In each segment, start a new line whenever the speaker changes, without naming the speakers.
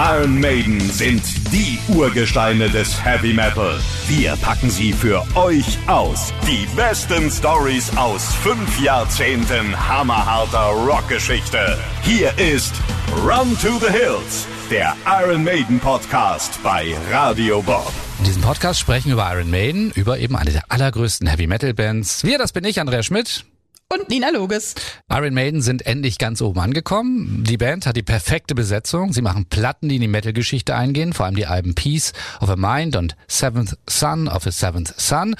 Iron Maiden sind die Urgesteine des Heavy Metal. Wir packen sie für euch aus. Die besten Stories aus fünf Jahrzehnten hammerharter Rockgeschichte. Hier ist Run to the Hills, der Iron Maiden Podcast bei Radio Bob.
In diesem Podcast sprechen wir über Iron Maiden, über eben eine der allergrößten Heavy Metal Bands. Wir, das bin ich, Andrea Schmidt.
Und Nina Loges.
Iron Maiden sind endlich ganz oben angekommen. Die Band hat die perfekte Besetzung. Sie machen Platten, die in die Metal-Geschichte eingehen, vor allem die Alben Peace of a Mind und Seventh Son of a Seventh Son.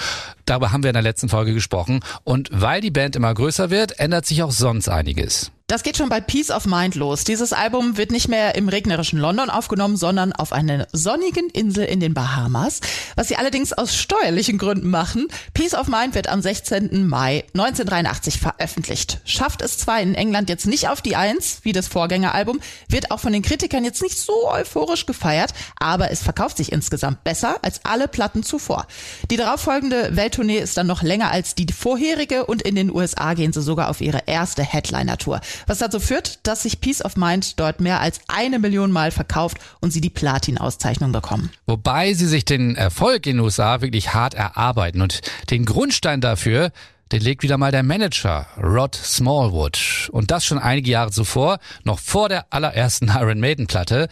Darüber haben wir in der letzten Folge gesprochen. Und weil die Band immer größer wird, ändert sich auch sonst einiges.
Das geht schon bei Peace of Mind los. Dieses Album wird nicht mehr im regnerischen London aufgenommen, sondern auf einer sonnigen Insel in den Bahamas, was sie allerdings aus steuerlichen Gründen machen. Peace of Mind wird am 16. Mai 1983 veröffentlicht. Schafft es zwar in England jetzt nicht auf die Eins, wie das Vorgängeralbum, wird auch von den Kritikern jetzt nicht so euphorisch gefeiert, aber es verkauft sich insgesamt besser als alle Platten zuvor. Die darauffolgende Welttournee ist dann noch länger als die vorherige und in den USA gehen sie sogar auf ihre erste Headliner-Tour was dazu führt, dass sich Peace of Mind dort mehr als eine Million Mal verkauft und sie die Platin-Auszeichnung bekommen.
Wobei sie sich den Erfolg in den USA wirklich hart erarbeiten und den Grundstein dafür den legt wieder mal der Manager Rod Smallwood. Und das schon einige Jahre zuvor, noch vor der allerersten Iron Maiden Platte.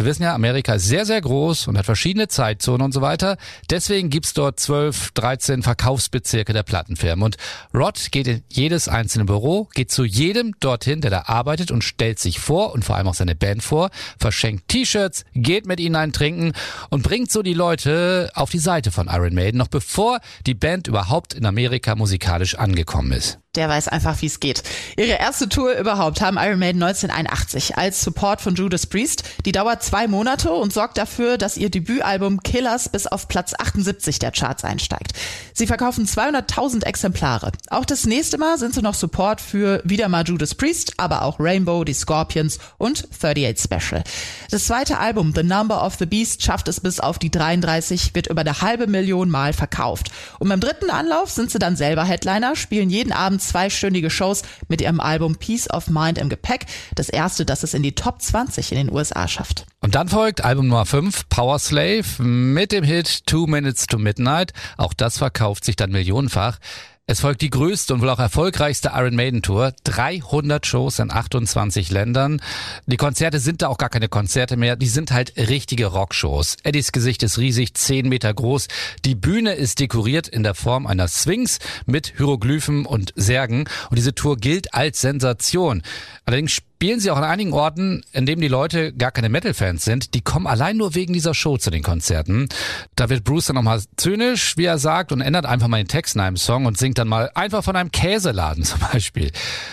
Wir wissen ja, Amerika ist sehr, sehr groß und hat verschiedene Zeitzonen und so weiter. Deswegen gibt's dort 12, 13 Verkaufsbezirke der Plattenfirmen. Und Rod geht in jedes einzelne Büro, geht zu jedem dorthin, der da arbeitet und stellt sich vor und vor allem auch seine Band vor, verschenkt T-Shirts, geht mit ihnen ein Trinken und bringt so die Leute auf die Seite von Iron Maiden, noch bevor die Band überhaupt in Amerika musikalisch angekommen ist
der weiß einfach, wie es geht. Ihre erste Tour überhaupt haben Iron Maiden 1981 als Support von Judas Priest. Die dauert zwei Monate und sorgt dafür, dass ihr Debütalbum Killers bis auf Platz 78 der Charts einsteigt. Sie verkaufen 200.000 Exemplare. Auch das nächste Mal sind sie noch Support für wieder mal Judas Priest, aber auch Rainbow, die Scorpions und 38 Special. Das zweite Album The Number of the Beast schafft es bis auf die 33, wird über eine halbe Million Mal verkauft. Und beim dritten Anlauf sind sie dann selber Headliner, spielen jeden Abend zweistündige Shows mit ihrem Album Peace of Mind im Gepäck. Das erste, das es in die Top 20 in den USA schafft.
Und dann folgt Album Nummer 5, Power Slave, mit dem Hit Two Minutes to Midnight. Auch das verkauft sich dann millionenfach. Es folgt die größte und wohl auch erfolgreichste Iron Maiden Tour. 300 Shows in 28 Ländern. Die Konzerte sind da auch gar keine Konzerte mehr. Die sind halt richtige Rockshows. Eddies Gesicht ist riesig, 10 Meter groß. Die Bühne ist dekoriert in der Form einer Sphinx mit Hieroglyphen und Särgen. Und diese Tour gilt als Sensation. Allerdings spielen sie auch an einigen Orten, in denen die Leute gar keine Metal-Fans sind. Die kommen allein nur wegen dieser Show zu den Konzerten. Da wird Bruce dann nochmal zynisch, wie er sagt, und ändert einfach mal den Text in einem Song und singt dann mal einfach von einem Käseladen zum Beispiel.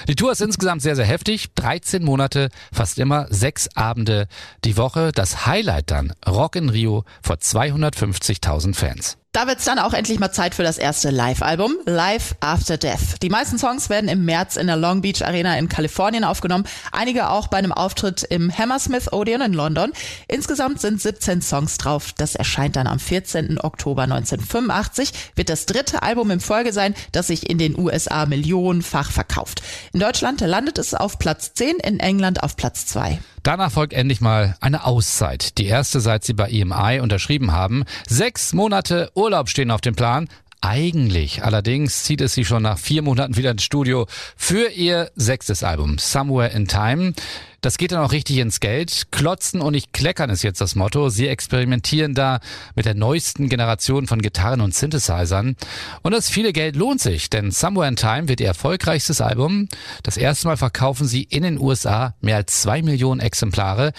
Die Tour ist insgesamt sehr, sehr heftig. 13 Monate, fast immer sechs Abende die Woche. Das Highlight dann Rock in Rio vor 250.000 Fans.
Da wird's dann auch endlich mal Zeit für das erste Live-Album, Live After Death. Die meisten Songs werden im März in der Long Beach Arena in Kalifornien aufgenommen, einige auch bei einem Auftritt im Hammersmith Odeon in London. Insgesamt sind 17 Songs drauf. Das erscheint dann am 14. Oktober 1985, wird das dritte Album in Folge sein, das sich in den USA millionenfach verkauft. In Deutschland landet es auf Platz 10, in England auf Platz 2.
Danach folgt endlich mal eine Auszeit. Die erste, seit sie bei EMI unterschrieben haben. Sechs Monate Urlaub stehen auf dem Plan. Eigentlich allerdings zieht es sie schon nach vier Monaten wieder ins Studio für ihr sechstes Album, Somewhere in Time. Das geht dann auch richtig ins Geld. Klotzen und nicht kleckern ist jetzt das Motto. Sie experimentieren da mit der neuesten Generation von Gitarren und Synthesizern. Und das viele Geld lohnt sich, denn Somewhere in Time wird ihr erfolgreichstes Album. Das erste Mal verkaufen sie in den USA mehr als zwei Millionen Exemplare.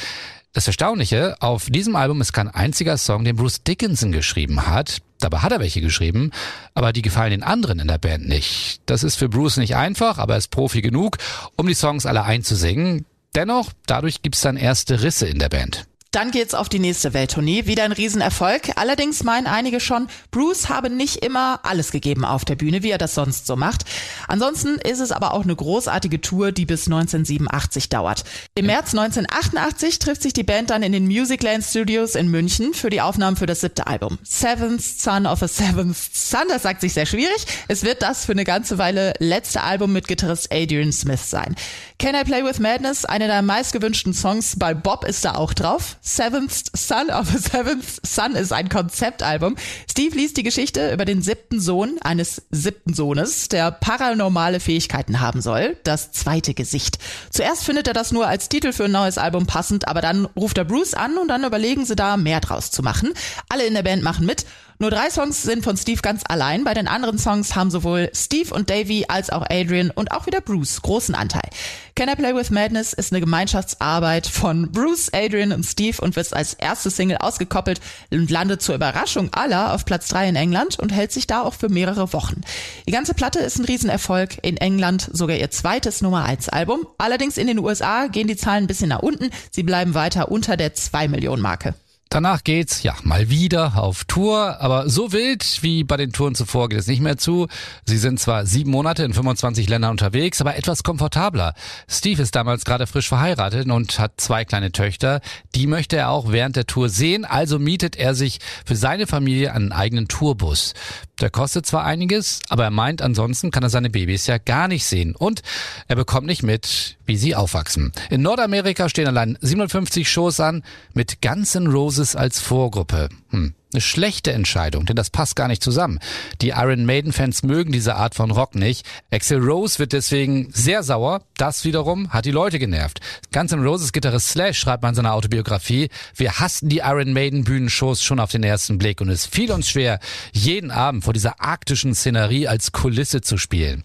Das Erstaunliche, auf diesem Album ist kein einziger Song, den Bruce Dickinson geschrieben hat. Dabei hat er welche geschrieben, aber die gefallen den anderen in der Band nicht. Das ist für Bruce nicht einfach, aber er ist Profi genug, um die Songs alle einzusingen. Dennoch, dadurch gibt's dann erste Risse in der Band.
Dann geht's auf die nächste Welttournee. Wieder ein Riesenerfolg. Allerdings meinen einige schon, Bruce habe nicht immer alles gegeben auf der Bühne, wie er das sonst so macht. Ansonsten ist es aber auch eine großartige Tour, die bis 1987 dauert. Im März 1988 trifft sich die Band dann in den Musicland Studios in München für die Aufnahmen für das siebte Album. Seventh Son of a Seventh Son, das sagt sich sehr schwierig. Es wird das für eine ganze Weile letzte Album mit Gitarrist Adrian Smith sein. Can I Play With Madness, einer der meistgewünschten Songs bei Bob ist da auch drauf. Seventh Son of a Seventh Son ist ein Konzeptalbum. Steve liest die Geschichte über den siebten Sohn eines siebten Sohnes, der paranormale Fähigkeiten haben soll. Das zweite Gesicht. Zuerst findet er das nur als Titel für ein neues Album passend, aber dann ruft er Bruce an und dann überlegen sie da mehr draus zu machen. Alle in der Band machen mit nur drei Songs sind von Steve ganz allein. Bei den anderen Songs haben sowohl Steve und Davy als auch Adrian und auch wieder Bruce großen Anteil. Can I Play With Madness ist eine Gemeinschaftsarbeit von Bruce, Adrian und Steve und wird als erste Single ausgekoppelt und landet zur Überraschung aller auf Platz drei in England und hält sich da auch für mehrere Wochen. Die ganze Platte ist ein Riesenerfolg. In England sogar ihr zweites Nummer 1 Album. Allerdings in den USA gehen die Zahlen ein bisschen nach unten. Sie bleiben weiter unter der 2 Millionen Marke.
Danach geht's ja mal wieder auf Tour, aber so wild wie bei den Touren zuvor geht es nicht mehr zu. Sie sind zwar sieben Monate in 25 Ländern unterwegs, aber etwas komfortabler. Steve ist damals gerade frisch verheiratet und hat zwei kleine Töchter. Die möchte er auch während der Tour sehen, also mietet er sich für seine Familie einen eigenen Tourbus. Der kostet zwar einiges, aber er meint, ansonsten kann er seine Babys ja gar nicht sehen und er bekommt nicht mit, wie sie aufwachsen. In Nordamerika stehen allein 57 Shows an mit ganzen Roses als Vorgruppe. Hm. Eine schlechte Entscheidung, denn das passt gar nicht zusammen. Die Iron Maiden-Fans mögen diese Art von Rock nicht. Axel Rose wird deswegen sehr sauer. Das wiederum hat die Leute genervt. Ganz im Roses Gitarrist Slash schreibt man in seiner Autobiografie, wir hassten die Iron Maiden Bühnenshows schon auf den ersten Blick und es fiel uns schwer, jeden Abend vor dieser arktischen Szenerie als Kulisse zu spielen.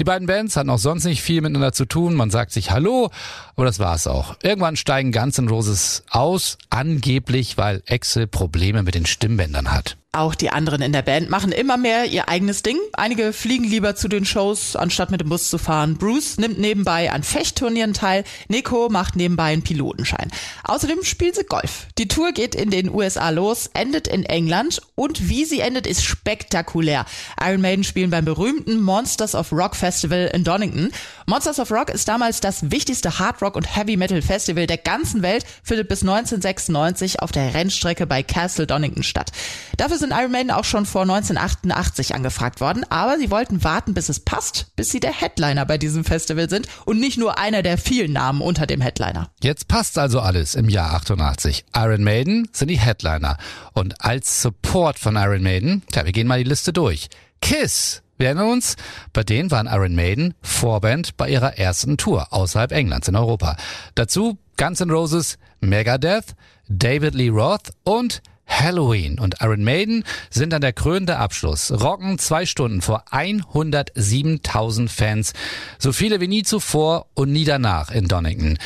Die beiden Bands hatten auch sonst nicht viel miteinander zu tun. Man sagt sich Hallo, aber das war's auch. Irgendwann steigen Guns N' Roses aus, angeblich, weil Axel Probleme mit den Stimmbändern hat.
Auch die anderen in der Band machen immer mehr ihr eigenes Ding. Einige fliegen lieber zu den Shows, anstatt mit dem Bus zu fahren. Bruce nimmt nebenbei an Fechtturnieren teil. Nico macht nebenbei einen Pilotenschein. Außerdem spielen sie Golf. Die Tour geht in den USA los, endet in England und wie sie endet, ist spektakulär. Iron Maiden spielen beim berühmten Monsters of Rock Festival in Donington. Monsters of Rock ist damals das wichtigste Hard Rock und Heavy Metal Festival der ganzen Welt, findet bis 1996 auf der Rennstrecke bei Castle Donington statt. Dafür sind Iron Maiden auch schon vor 1988 angefragt worden, aber sie wollten warten, bis es passt, bis sie der Headliner bei diesem Festival sind und nicht nur einer der vielen Namen unter dem Headliner.
Jetzt passt also alles im Jahr 88. Iron Maiden sind die Headliner und als Support von Iron Maiden, tja, wir gehen mal die Liste durch. Kiss wir erinnern uns, bei denen waren Iron Maiden Vorband bei ihrer ersten Tour außerhalb Englands in Europa. Dazu Guns N' Roses, Megadeth, David Lee Roth und Halloween und Iron Maiden sind dann der krönende Abschluss. Rocken zwei Stunden vor 107.000 Fans. So viele wie nie zuvor und nie danach in Donington.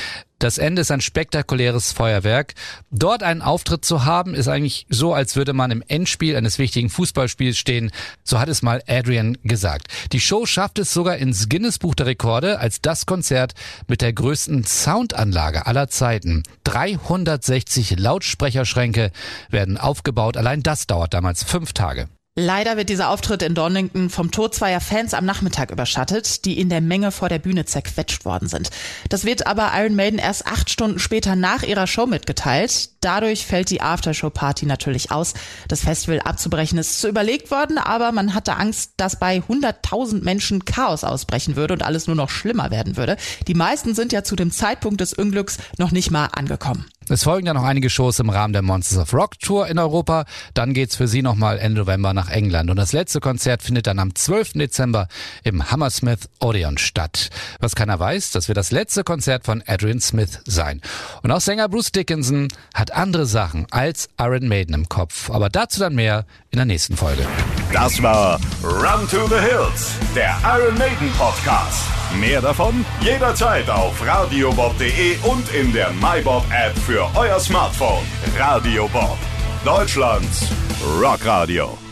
Das Ende ist ein spektakuläres Feuerwerk. Dort einen Auftritt zu haben, ist eigentlich so, als würde man im Endspiel eines wichtigen Fußballspiels stehen. So hat es mal Adrian gesagt. Die Show schafft es sogar ins Guinness Buch der Rekorde als das Konzert mit der größten Soundanlage aller Zeiten. 360 Lautsprecherschränke werden aufgebaut. Allein das dauert damals fünf Tage.
Leider wird dieser Auftritt in Donington vom Tod zweier Fans am Nachmittag überschattet, die in der Menge vor der Bühne zerquetscht worden sind. Das wird aber Iron Maiden erst acht Stunden später nach ihrer Show mitgeteilt. Dadurch fällt die Aftershow-Party natürlich aus. Das Festival abzubrechen ist zu überlegt worden, aber man hatte Angst, dass bei 100.000 Menschen Chaos ausbrechen würde und alles nur noch schlimmer werden würde. Die meisten sind ja zu dem Zeitpunkt des Unglücks noch nicht mal angekommen.
Es folgen ja noch einige Shows im Rahmen der Monsters of Rock Tour in Europa. Dann geht's für sie nochmal Ende November nach England. Und das letzte Konzert findet dann am 12. Dezember im Hammersmith Odeon statt. Was keiner weiß, das wird das letzte Konzert von Adrian Smith sein. Und auch Sänger Bruce Dickinson hat andere Sachen als Iron Maiden im Kopf. Aber dazu dann mehr in der nächsten Folge.
Das war Run to the Hills, der Iron Maiden Podcast. Mehr davon jederzeit auf radiobob.de und in der MyBob App für euer Smartphone. Radio Bob, Deutschlands Rockradio.